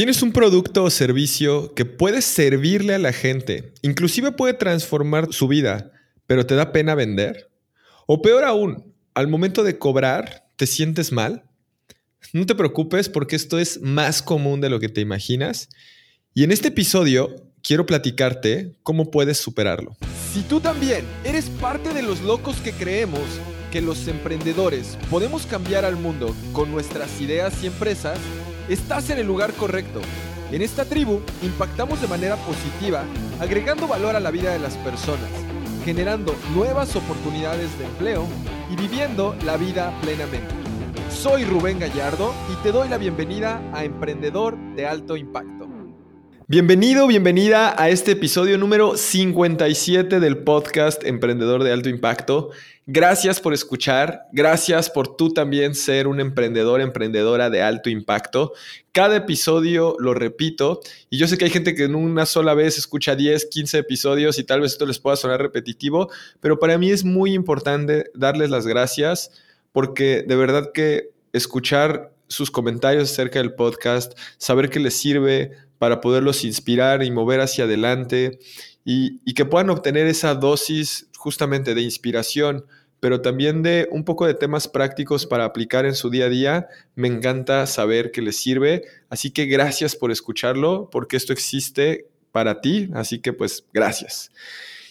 Tienes un producto o servicio que puede servirle a la gente, inclusive puede transformar su vida, pero te da pena vender. O peor aún, al momento de cobrar, ¿te sientes mal? No te preocupes porque esto es más común de lo que te imaginas. Y en este episodio quiero platicarte cómo puedes superarlo. Si tú también eres parte de los locos que creemos que los emprendedores podemos cambiar al mundo con nuestras ideas y empresas, estás en el lugar correcto. En esta tribu impactamos de manera positiva, agregando valor a la vida de las personas, generando nuevas oportunidades de empleo y viviendo la vida plenamente. Soy Rubén Gallardo y te doy la bienvenida a Emprendedor de Alto Impacto. Bienvenido, bienvenida a este episodio número 57 del podcast Emprendedor de Alto Impacto. Gracias por escuchar, gracias por tú también ser un emprendedor, emprendedora de alto impacto. Cada episodio lo repito y yo sé que hay gente que en una sola vez escucha 10, 15 episodios y tal vez esto les pueda sonar repetitivo, pero para mí es muy importante darles las gracias porque de verdad que escuchar sus comentarios acerca del podcast, saber que les sirve para poderlos inspirar y mover hacia adelante y, que puedan obtener esa dosis justamente de inspiración, pero también de un poco de temas prácticos para aplicar en su día a día. Me encanta saber que les sirve, así que gracias por escucharlo, porque esto existe para ti, así que pues gracias.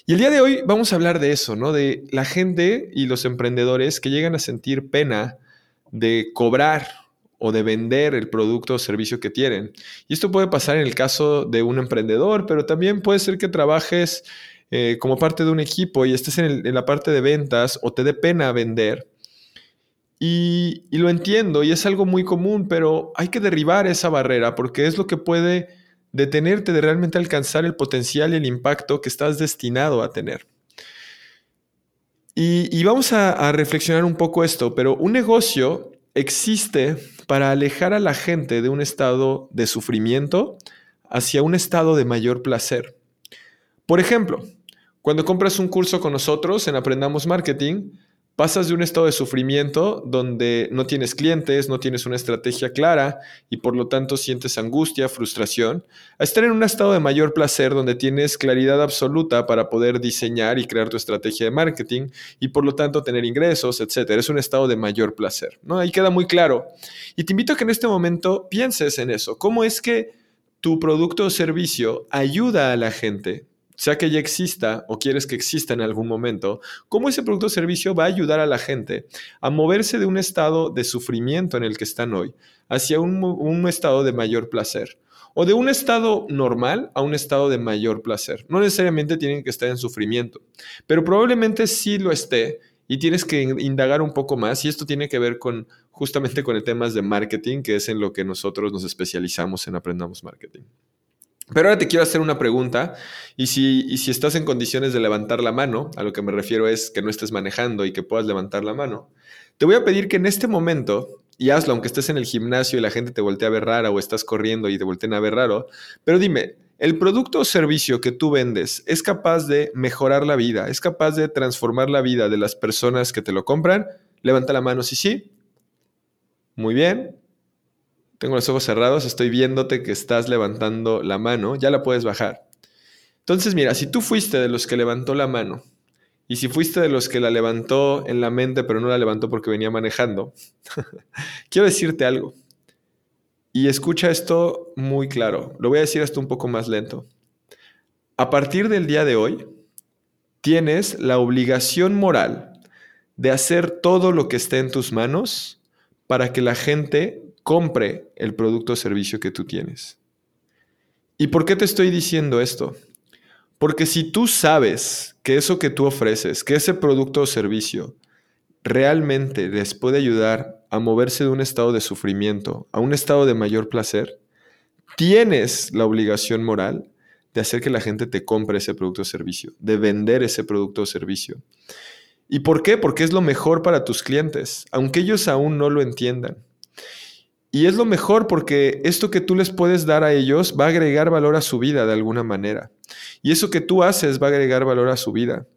Y el día de hoy vamos a hablar de eso, ¿no? De la gente y los emprendedores que llegan a sentir pena de cobrar o de vender el producto o servicio que tienen. Y esto puede pasar en el caso de un emprendedor, pero también puede ser que trabajes eh, como parte de un equipo y estés en, la parte de ventas o te dé pena vender. Y, lo entiendo y es algo muy común, pero hay que derribar esa barrera porque es lo que puede detenerte de realmente alcanzar el potencial y el impacto que estás destinado a tener. Y, vamos a reflexionar un poco esto, pero un negocio existe para alejar a la gente de un estado de sufrimiento hacia un estado de mayor placer. Por ejemplo, cuando compras un curso con nosotros en Aprendamos Marketing, Pasas de un estado de sufrimiento donde no tienes clientes, no tienes una estrategia clara y por lo tanto sientes angustia, frustración, a estar en un estado de mayor placer donde tienes claridad absoluta para poder diseñar y crear tu estrategia de marketing y por lo tanto tener ingresos, etc. Es un estado de mayor placer. ¿no? Ahí queda muy claro. Y te invito a que en este momento pienses en eso. ¿Cómo es que tu producto o servicio ayuda a la gente sea que ya exista o quieres que exista en algún momento, cómo ese producto o servicio va a ayudar a la gente a moverse de un estado de sufrimiento en el que están hoy hacia un, estado de mayor placer. O de un estado normal a un estado de mayor placer. No necesariamente tienen que estar en sufrimiento, pero probablemente sí lo esté y tienes que indagar un poco más y esto tiene que ver con justamente con el temas de marketing, que es en lo que nosotros nos especializamos en Aprendamos Marketing. Pero ahora te quiero hacer una pregunta y si, si estás en condiciones de levantar la mano, a lo que me refiero es que no estés manejando y que puedas levantar la mano, te voy a pedir que en este momento, y hazlo aunque estés en el gimnasio y la gente te voltea a ver rara o estás corriendo y te volteen a ver raro, pero dime, ¿el producto o servicio que tú vendes es capaz de mejorar la vida? ¿Es capaz de transformar la vida de las personas que te lo compran? Levanta la mano si sí. Muy bien. Tengo los ojos cerrados, estoy viéndote que estás levantando la mano, ya la puedes bajar. Entonces, mira, si tú fuiste de los que levantó la mano y si fuiste de los que la levantó en la mente pero no la levantó porque venía manejando, quiero decirte algo. Y escucha esto muy claro. Lo voy a decir hasta un poco más lento. A partir del día de hoy, tienes la obligación moral de hacer todo lo que esté en tus manos para que la gente compre el producto o servicio que tú tienes. ¿Y por qué te estoy diciendo esto? Porque si tú sabes que eso que tú ofreces, que ese producto o servicio realmente les puede ayudar a moverse de un estado de sufrimiento a un estado de mayor placer, tienes la obligación moral de hacer que la gente te compre ese producto o servicio, de vender ese producto o servicio. ¿Y por qué? Porque es lo mejor para tus clientes, aunque ellos aún no lo entiendan. Y es lo mejor porque esto que tú les puedes dar a ellos va a agregar valor a su vida de alguna manera. Y eso que tú haces va a agregar valor a su vida.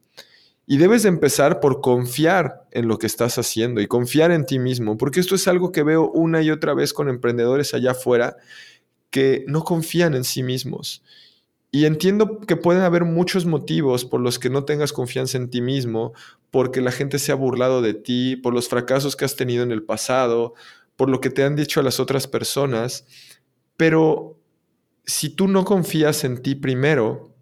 Y debes de empezar por confiar en lo que estás haciendo y confiar en ti mismo, porque esto es algo que veo una y otra vez con emprendedores allá afuera que no confían en sí mismos. Y entiendo que pueden haber muchos motivos por los que no tengas confianza en ti mismo, porque la gente se ha burlado de ti, por los fracasos que has tenido en el pasado, por lo que te han dicho a las otras personas, pero si tú no confías en ti primero,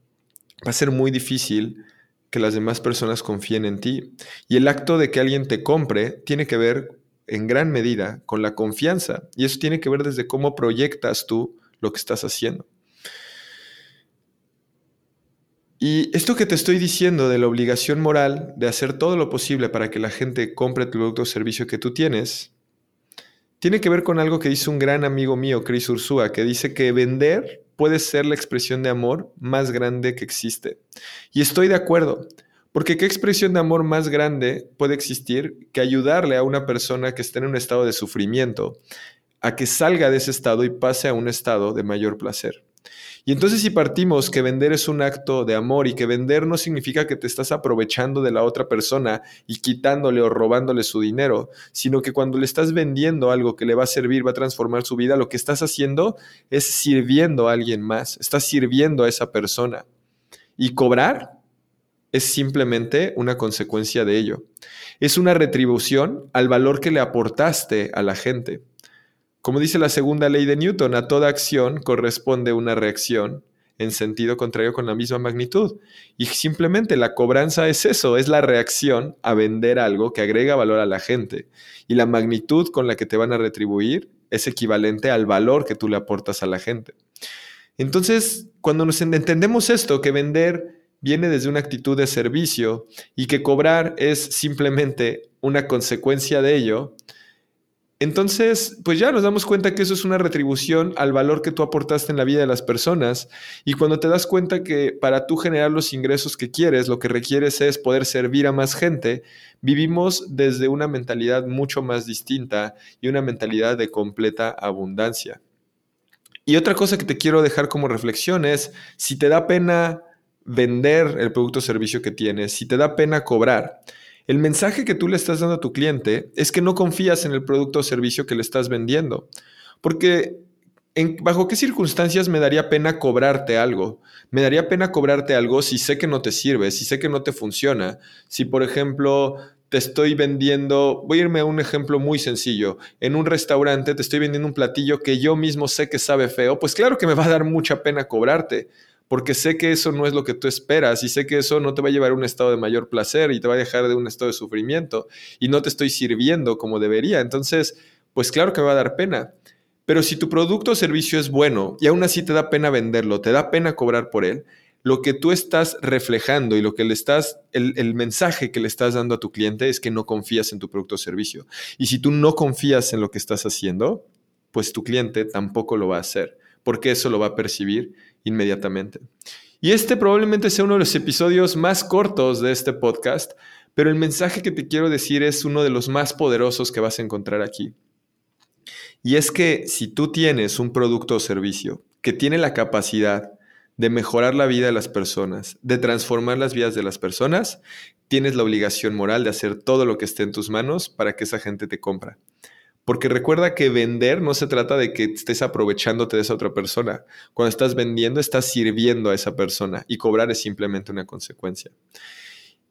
va a ser muy difícil que las demás personas confíen en ti. Y el acto de que alguien te compre tiene que ver en gran medida con la confianza. Y eso tiene que ver desde cómo proyectas tú lo que estás haciendo. Y esto que te estoy diciendo de la obligación moral de hacer todo lo posible para que la gente compre tu producto o servicio que tú tienes, tiene que ver con algo que dice un gran amigo mío, Chris Ursúa, que dice que vender puede ser la expresión de amor más grande que existe. Y estoy de acuerdo, porque ¿qué expresión de amor más grande puede existir que ayudarle a una persona que está en un estado de sufrimiento a que salga de ese estado y pase a un estado de mayor placer? Y entonces si partimos que vender es un acto de amor y que vender no significa que te estás aprovechando de la otra persona y quitándole o robándole su dinero, sino que cuando le estás vendiendo algo que le va a servir, va a transformar su vida, lo que estás haciendo es sirviendo a alguien más, estás sirviendo a esa persona. Y cobrar es simplemente una consecuencia de ello. Es una retribución al valor que le aportaste a la gente. Como dice la segunda ley de Newton, a toda acción corresponde una reacción en sentido contrario con la misma magnitud. Y simplemente la cobranza es eso, es la reacción a vender algo que agrega valor a la gente. Y la magnitud con la que te van a retribuir es equivalente al valor que tú le aportas a la gente. Entonces, cuando nos entendemos esto, que vender viene desde una actitud de servicio y que cobrar es simplemente una consecuencia de ello, entonces, pues ya nos damos cuenta que eso es una retribución al valor que tú aportaste en la vida de las personas. Y cuando te das cuenta que para tú generar los ingresos que quieres, lo que requieres es poder servir a más gente, vivimos desde una mentalidad mucho más distinta y una mentalidad de completa abundancia. Y otra cosa que te quiero dejar como reflexión es, si te da pena vender el producto o servicio que tienes, si te da pena cobrar, el mensaje que tú le estás dando a tu cliente es que no confías en el producto o servicio que le estás vendiendo. Porque ¿en, ¿bajo qué circunstancias me daría pena cobrarte algo? Me daría pena cobrarte algo si sé que no te sirve, si sé que no te funciona. Si, por ejemplo, te estoy vendiendo, voy a irme a un ejemplo muy sencillo, en un restaurante te estoy vendiendo un platillo que yo mismo sé que sabe feo, pues claro que me va a dar mucha pena cobrarte porque sé que eso no es lo que tú esperas y sé que eso no te va a llevar a un estado de mayor placer y te va a dejar de un estado de sufrimiento y no te estoy sirviendo como debería. Entonces, pues claro que me va a dar pena. Pero si tu producto o servicio es bueno y aún así te da pena venderlo, te da pena cobrar por él, lo que tú estás reflejando y lo que le estás, el, el, mensaje que le estás dando a tu cliente es que no confías en tu producto o servicio. Y si tú no confías en lo que estás haciendo, pues tu cliente tampoco lo va a hacer, porque eso lo va a percibir inmediatamente. Y este probablemente sea uno de los episodios más cortos de este podcast, pero el mensaje que te quiero decir es uno de los más poderosos que vas a encontrar aquí. Y es que si tú tienes un producto o servicio que tiene la capacidad de mejorar la vida de las personas, de transformar las vidas de las personas, tienes la obligación moral de hacer todo lo que esté en tus manos para que esa gente te compra. Porque recuerda que vender no se trata de que estés aprovechándote de esa otra persona. Cuando estás vendiendo, estás sirviendo a esa persona y cobrar es simplemente una consecuencia.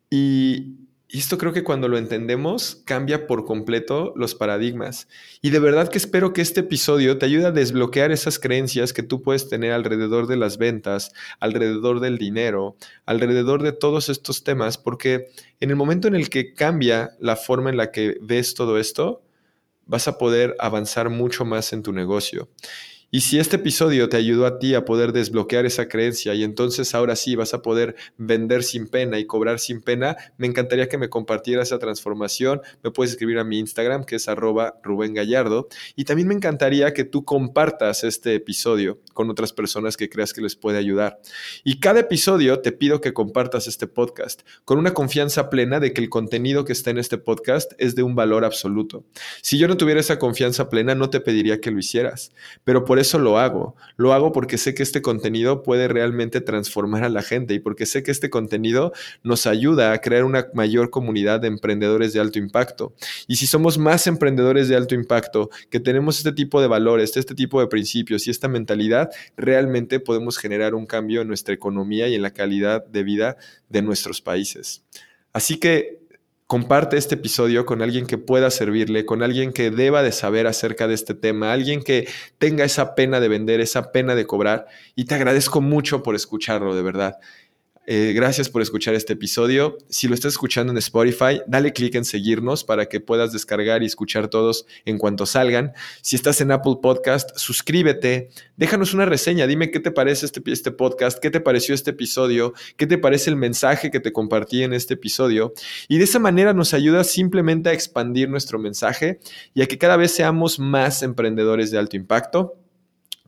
Y esto creo que cuando lo entendemos cambia por completo los paradigmas. Y de verdad que espero que este episodio te ayude a desbloquear esas creencias que tú puedes tener alrededor de las ventas, alrededor del dinero, alrededor de todos estos temas, porque en el momento en el que cambia la forma en la que ves todo esto, vas a poder avanzar mucho más en tu negocio. Y si este episodio te ayudó a ti a poder desbloquear esa creencia y entonces ahora sí vas a poder vender sin pena y cobrar sin pena, me encantaría que me compartieras esa transformación. Me puedes escribir a mi Instagram que es arroba Rubén Gallardo. Y también me encantaría que tú compartas este episodio con otras personas que creas que les puede ayudar. Y cada episodio te pido que compartas este podcast con una confianza plena de que el contenido que está en este podcast es de un valor absoluto. Si yo no tuviera esa confianza plena, no te pediría que lo hicieras. Pero por eso lo hago. Lo hago porque sé que este contenido puede realmente transformar a la gente y porque sé que este contenido nos ayuda a crear una mayor comunidad de emprendedores de alto impacto. Y si somos más emprendedores de alto impacto, que tenemos este tipo de valores, este tipo de principios y esta mentalidad, realmente podemos generar un cambio en nuestra economía y en la calidad de vida de nuestros países. Así que comparte este episodio con alguien que pueda servirle, con alguien que deba de saber acerca de este tema, alguien que tenga esa pena de vender, esa pena de cobrar. Y te agradezco mucho por escucharlo, de verdad. Eh, gracias por escuchar este episodio. Si lo estás escuchando en Spotify, dale clic en seguirnos para que puedas descargar y escuchar todos en cuanto salgan. Si estás en Apple Podcast, suscríbete, déjanos una reseña, dime qué te parece este, este podcast, qué te pareció este episodio, qué te parece el mensaje que te compartí en este episodio. Y de esa manera nos ayuda simplemente a expandir nuestro mensaje y a que cada vez seamos más emprendedores de alto impacto.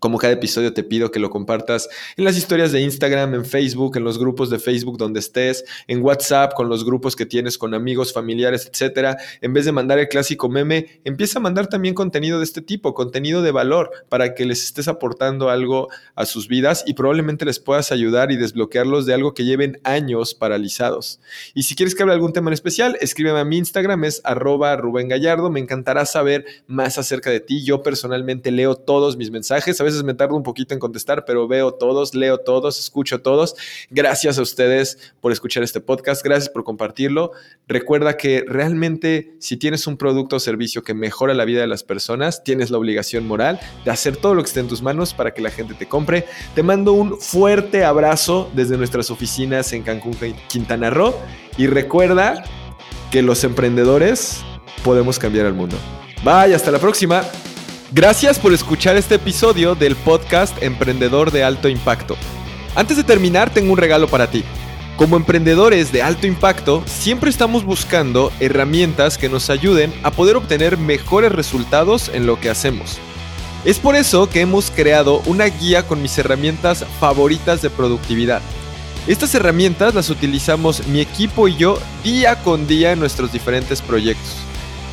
Como cada episodio te pido que lo compartas en las historias de Instagram, en Facebook, en los grupos de Facebook donde estés, en WhatsApp, con los grupos que tienes con amigos, familiares, etcétera. En vez de mandar el clásico meme, empieza a mandar también contenido de este tipo, contenido de valor, para que les estés aportando algo a sus vidas y probablemente les puedas ayudar y desbloquearlos de algo que lleven años paralizados. Y si quieres que hable algún tema en especial, escríbeme a mi Instagram, es arroba Rubén Gallardo. Me encantará saber más acerca de ti. Yo personalmente leo todos mis mensajes. Veces me tardo un poquito en contestar, pero veo todos, leo todos, escucho todos. Gracias a ustedes por escuchar este podcast, gracias por compartirlo. Recuerda que realmente si tienes un producto o servicio que mejora la vida de las personas, tienes la obligación moral de hacer todo lo que esté en tus manos para que la gente te compre. Te mando un fuerte abrazo desde nuestras oficinas en Cancún, Quintana Roo y recuerda que los emprendedores podemos cambiar el mundo. Bye, hasta la próxima. Gracias por escuchar este episodio del podcast Emprendedor de Alto Impacto. Antes de terminar, tengo un regalo para ti. Como emprendedores de alto impacto, siempre estamos buscando herramientas que nos ayuden a poder obtener mejores resultados en lo que hacemos. Es por eso que hemos creado una guía con mis herramientas favoritas de productividad. Estas herramientas las utilizamos mi equipo y yo día con día en nuestros diferentes proyectos.